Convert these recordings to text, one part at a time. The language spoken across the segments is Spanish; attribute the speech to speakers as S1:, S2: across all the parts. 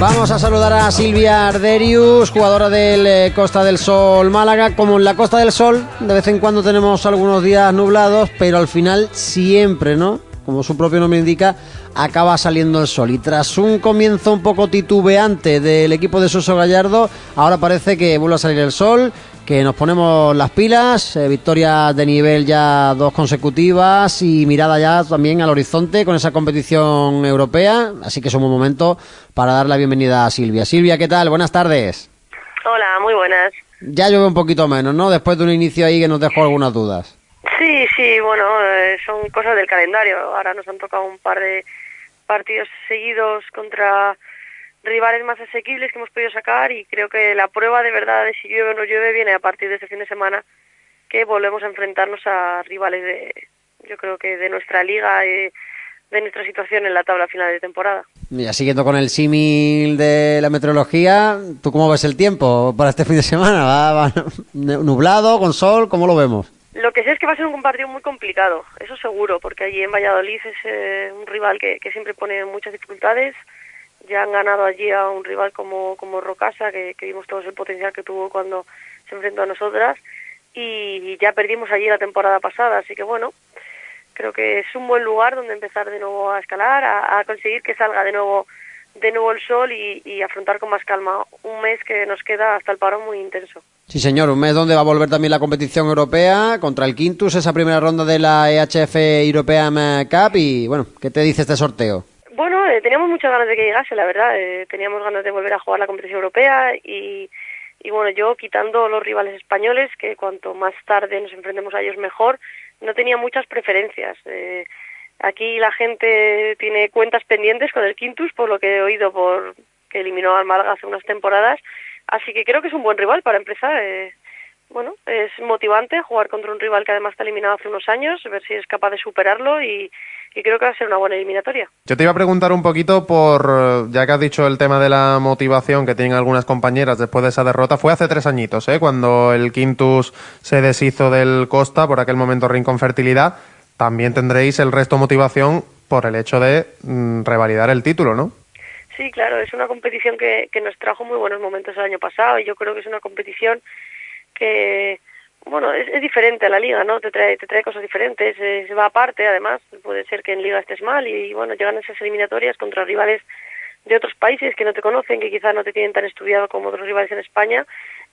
S1: Vamos a saludar a Silvia Arderius, jugadora del eh, Costa del Sol Málaga. Como en la Costa del Sol, de vez en cuando tenemos algunos días nublados, pero al final siempre, ¿no? Como su propio nombre indica, acaba saliendo el sol. Y tras un comienzo un poco titubeante del equipo de Soso Gallardo, ahora parece que vuelve a salir el sol que nos ponemos las pilas, eh, victorias de nivel ya dos consecutivas y mirada ya también al horizonte con esa competición europea, así que es un buen momento para dar la bienvenida a Silvia. Silvia, ¿qué tal? Buenas tardes.
S2: Hola, muy buenas.
S1: Ya llueve un poquito menos, ¿no? Después de un inicio ahí que nos dejó algunas dudas.
S2: Sí, sí, bueno, eh, son cosas del calendario. Ahora nos han tocado un par de partidos seguidos contra rivales más asequibles que hemos podido sacar y creo que la prueba de verdad de si llueve o no llueve viene a partir de este fin de semana que volvemos a enfrentarnos a rivales de, yo creo que de nuestra liga y de nuestra situación en la tabla final de temporada.
S1: Mira, siguiendo con el símil de la meteorología, ¿tú cómo ves el tiempo para este fin de semana? ¿Va, nublado, con sol? ¿Cómo lo vemos?
S2: Lo que sé es que va a ser un partido muy complicado, eso seguro, porque allí en Valladolid es eh, un rival que, que siempre pone muchas dificultades ya han ganado allí a un rival como, como Rocasa, que, vimos todos el potencial que tuvo cuando se enfrentó a nosotras, y, ya perdimos allí la temporada pasada, así que bueno, creo que es un buen lugar donde empezar de nuevo a escalar, a, conseguir que salga de nuevo de nuevo el sol y, afrontar con más calma un mes que nos queda hasta el paro muy intenso.
S1: Sí, señor, un mes donde va a volver también la competición europea contra el Quintus, esa primera ronda de la EHF European Cup y bueno, ¿qué te dice este sorteo?
S2: Bueno, eh, teníamos muchas ganas de que llegase, la verdad. Eh, teníamos ganas de volver a jugar la competición europea y, y bueno, yo quitando los rivales españoles, que cuanto más tarde nos enfrentemos a ellos mejor, no tenía muchas preferencias. Eh, aquí la gente tiene cuentas pendientes con el Quintus, por lo que he oído por que eliminó al Málaga hace unas temporadas, así que creo que es un buen rival para empezar. Eh, bueno, es motivante jugar contra un rival que además está eliminado hace unos años, ver si es capaz de superarlo y, creo que va a ser una buena eliminatoria.
S3: Yo te iba a preguntar un poquito por, ya que has dicho el tema de la motivación que tienen algunas compañeras después de esa derrota, fue hace tres añitos, ¿eh? cuando el Quintus se deshizo del Costa, por aquel momento Rincón Fertilidad, también tendréis el resto motivación por el hecho de mm, revalidar el título, ¿no?
S2: Sí, claro, es una competición que, que nos trajo muy buenos momentos el año pasado y yo creo que es una competición que bueno, es, diferente a la liga, ¿no? Te trae, te trae cosas diferentes, se va aparte, además, puede ser que en liga estés mal y, bueno, llegan esas eliminatorias contra rivales de otros países que no te conocen, que quizás no te tienen tan estudiado como otros rivales en España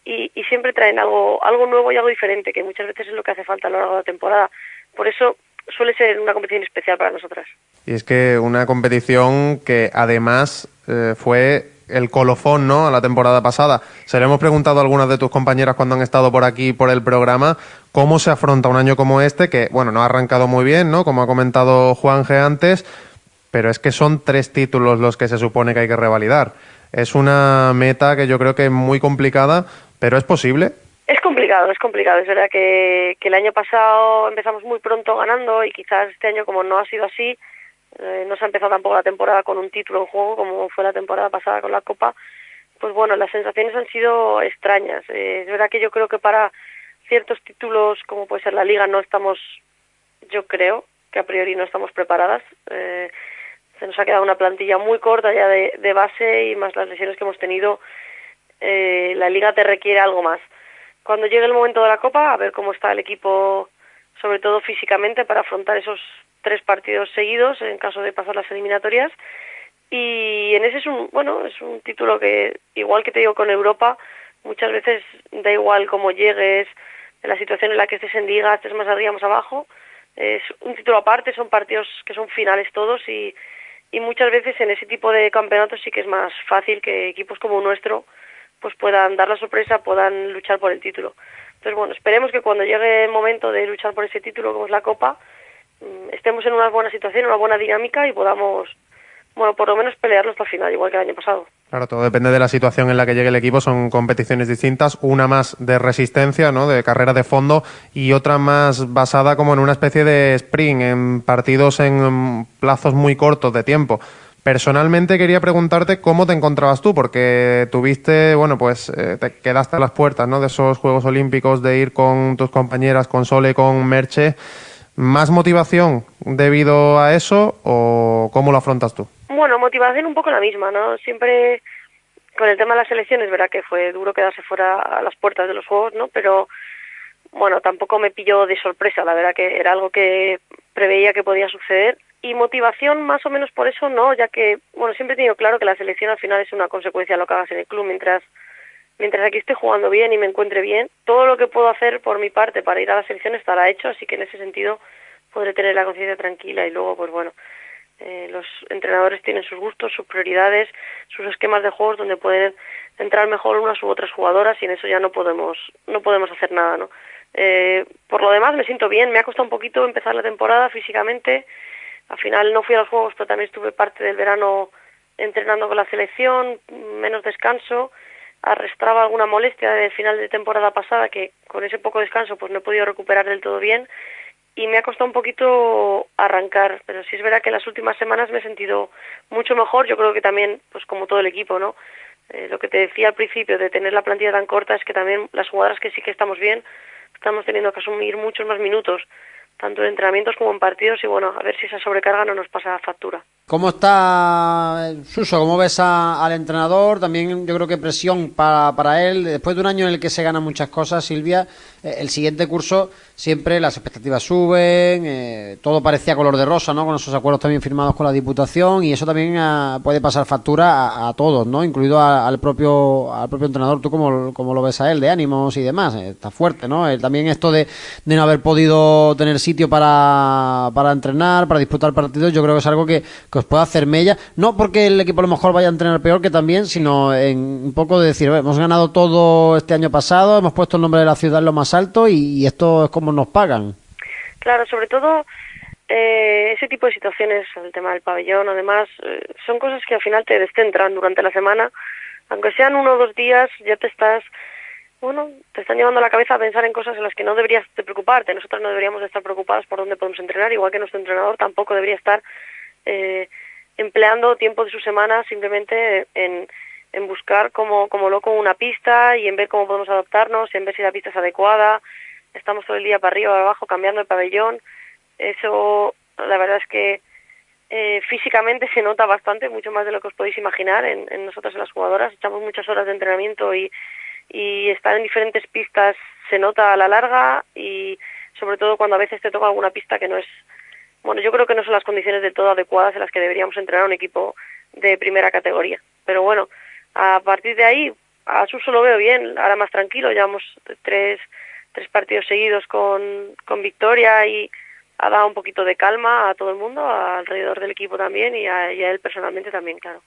S2: y, y siempre traen algo, algo nuevo y algo diferente, que muchas veces es lo que hace falta a lo largo de la temporada. Por eso suele ser una competición especial para nosotras.
S3: Y es que una competición que además eh, fue el colofón ¿no? a la temporada pasada. Se le hemos preguntado a algunas de tus compañeras cuando han estado por aquí por el programa cómo se afronta un año como este, que bueno, no ha arrancado muy bien, ¿no? Como ha comentado Juan G antes, pero es que son tres títulos los que se supone que hay que revalidar. Es una meta que yo creo que es muy complicada, pero es posible.
S2: Es complicado, es complicado. Es verdad que, que el año pasado empezamos muy pronto ganando y quizás este año como no ha sido así, eh, no se ha empezado tampoco la temporada con un título en juego como fue la temporada pasada con la Copa, pues bueno, las sensaciones han sido extrañas. Eh, es verdad que yo creo que para ciertos títulos como puede ser la Liga no estamos, yo creo que a priori no estamos preparadas. Eh, se nos ha quedado una plantilla muy corta ya de, de base y más las lesiones que hemos tenido, eh, la Liga te requiere algo más. Cuando llegue el momento de la Copa, a ver cómo está el equipo, sobre todo físicamente, para afrontar esos tres partidos seguidos en caso de pasar las eliminatorias. Y en ese es un bueno es un título que igual que te digo con Europa muchas veces da igual cómo llegues en la situación en la que estés en liga estés más arriba más abajo. Es un título aparte son partidos que son finales todos y y muchas veces en ese tipo de campeonatos sí que es más fácil que equipos como nuestro pues puedan dar la sorpresa puedan luchar por el título. Entonces bueno esperemos que cuando llegue el momento de luchar por ese título como es la Copa estemos en una buena situación, una buena dinámica y podamos, bueno, por lo menos pelearlo hasta el final, igual que el año pasado.
S3: Claro, todo depende de la situación en la que llegue el equipo. Son competiciones distintas, una más de resistencia, ¿no? de carrera de fondo, y otra más basada como en una especie de sprint, en partidos en plazos muy cortos de tiempo. Personalmente quería preguntarte cómo te encontrabas tú, porque tuviste, bueno, pues eh, te quedaste a las puertas ¿no? de esos Juegos Olímpicos, de ir con tus compañeras, con Sole, con Merche. ¿Más motivación debido a eso o cómo lo afrontas tú?
S2: Bueno, motivación un poco la misma, ¿no? Siempre con el tema de las elecciones, verá que fue duro quedarse fuera a las puertas de los juegos, ¿no? Pero bueno, tampoco me pilló de sorpresa, la verdad que era algo que preveía que podía suceder y motivación más o menos por eso no, ya que bueno, siempre he tenido claro que la selección al final es una consecuencia de lo que hagas en el club mientras mientras aquí esté jugando bien y me encuentre bien, todo lo que puedo hacer por mi parte para ir a la selección estará hecho, así que en ese sentido podré tener la conciencia tranquila y luego pues bueno, eh, los entrenadores tienen sus gustos, sus prioridades, sus esquemas de juegos donde pueden entrar mejor unas u otras jugadoras y en eso ya no podemos no podemos hacer nada, ¿no? Eh, por lo demás me siento bien, me ha costado un poquito empezar la temporada físicamente, al final no fui a los juegos pero también estuve parte del verano entrenando con la selección, menos descanso, arrastraba alguna molestia del final de temporada pasada que con ese poco descanso pues no he podido recuperar del todo bien y me ha costado un poquito arrancar, pero sí es verdad que las últimas semanas me he sentido mucho mejor, yo creo que también, pues como todo el equipo, ¿no? Eh, lo que te decía al principio de tener la plantilla tan corta es que también las jugadoras que sí que estamos bien, estamos teniendo que asumir muchos más minutos, tanto en entrenamientos como en partidos, y bueno, a ver si esa sobrecarga no nos pasa factura.
S1: ¿Cómo está Suso? ¿Cómo ves al entrenador? También yo creo que presión para, para él. Después de un año en el que se ganan muchas cosas, Silvia, eh, el siguiente curso siempre las expectativas suben, eh, todo parecía color de rosa, ¿no? Con esos acuerdos también firmados con la Diputación y eso también ah, puede pasar factura a, todos, ¿no? Incluido al propio al propio entrenador. ¿Tú cómo, cómo, lo ves a él, de ánimos y demás? Eh, está fuerte, ¿no? también esto de, de, no haber podido tener sitio para, para entrenar, para disputar partidos, yo creo que es algo que que os pueda hacer mella, no porque el equipo a lo mejor vaya a entrenar peor que también, sino en un poco de decir, hemos ganado todo este año pasado, hemos puesto el nombre de la ciudad en lo más alto y, esto es como nos pagan.
S2: Claro, sobre todo eh, ese tipo de situaciones, el tema del pabellón, además, eh, son cosas que al final te descentran durante la semana, aunque sean uno o dos días, ya te estás bueno, te están llevando a la cabeza a pensar en cosas en las que no deberías de preocuparte. Nosotros no deberíamos estar preocupados por dónde podemos entrenar, igual que nuestro entrenador tampoco debería estar eh, empleando tiempo de su semana simplemente en, en buscar como, como loco una pista y en ver cómo podemos adaptarnos, en ver si la pista es adecuada. Estamos todo el día para arriba, para abajo, cambiando el pabellón. Eso, la verdad es que eh, físicamente se nota bastante, mucho más de lo que os podéis imaginar en, en nosotras en las jugadoras. Echamos muchas horas de entrenamiento y, y estar en diferentes pistas se nota a la larga y sobre todo cuando a veces te toca alguna pista que no es bueno, yo creo que no son las condiciones del todo adecuadas en las que deberíamos entrenar un equipo de primera categoría. Pero bueno, a partir de ahí, a Suso lo veo bien, ahora más tranquilo, llevamos tres, tres partidos seguidos con, con victoria y ha dado un poquito de calma a todo el mundo, alrededor del equipo también y a, y a él personalmente también, claro.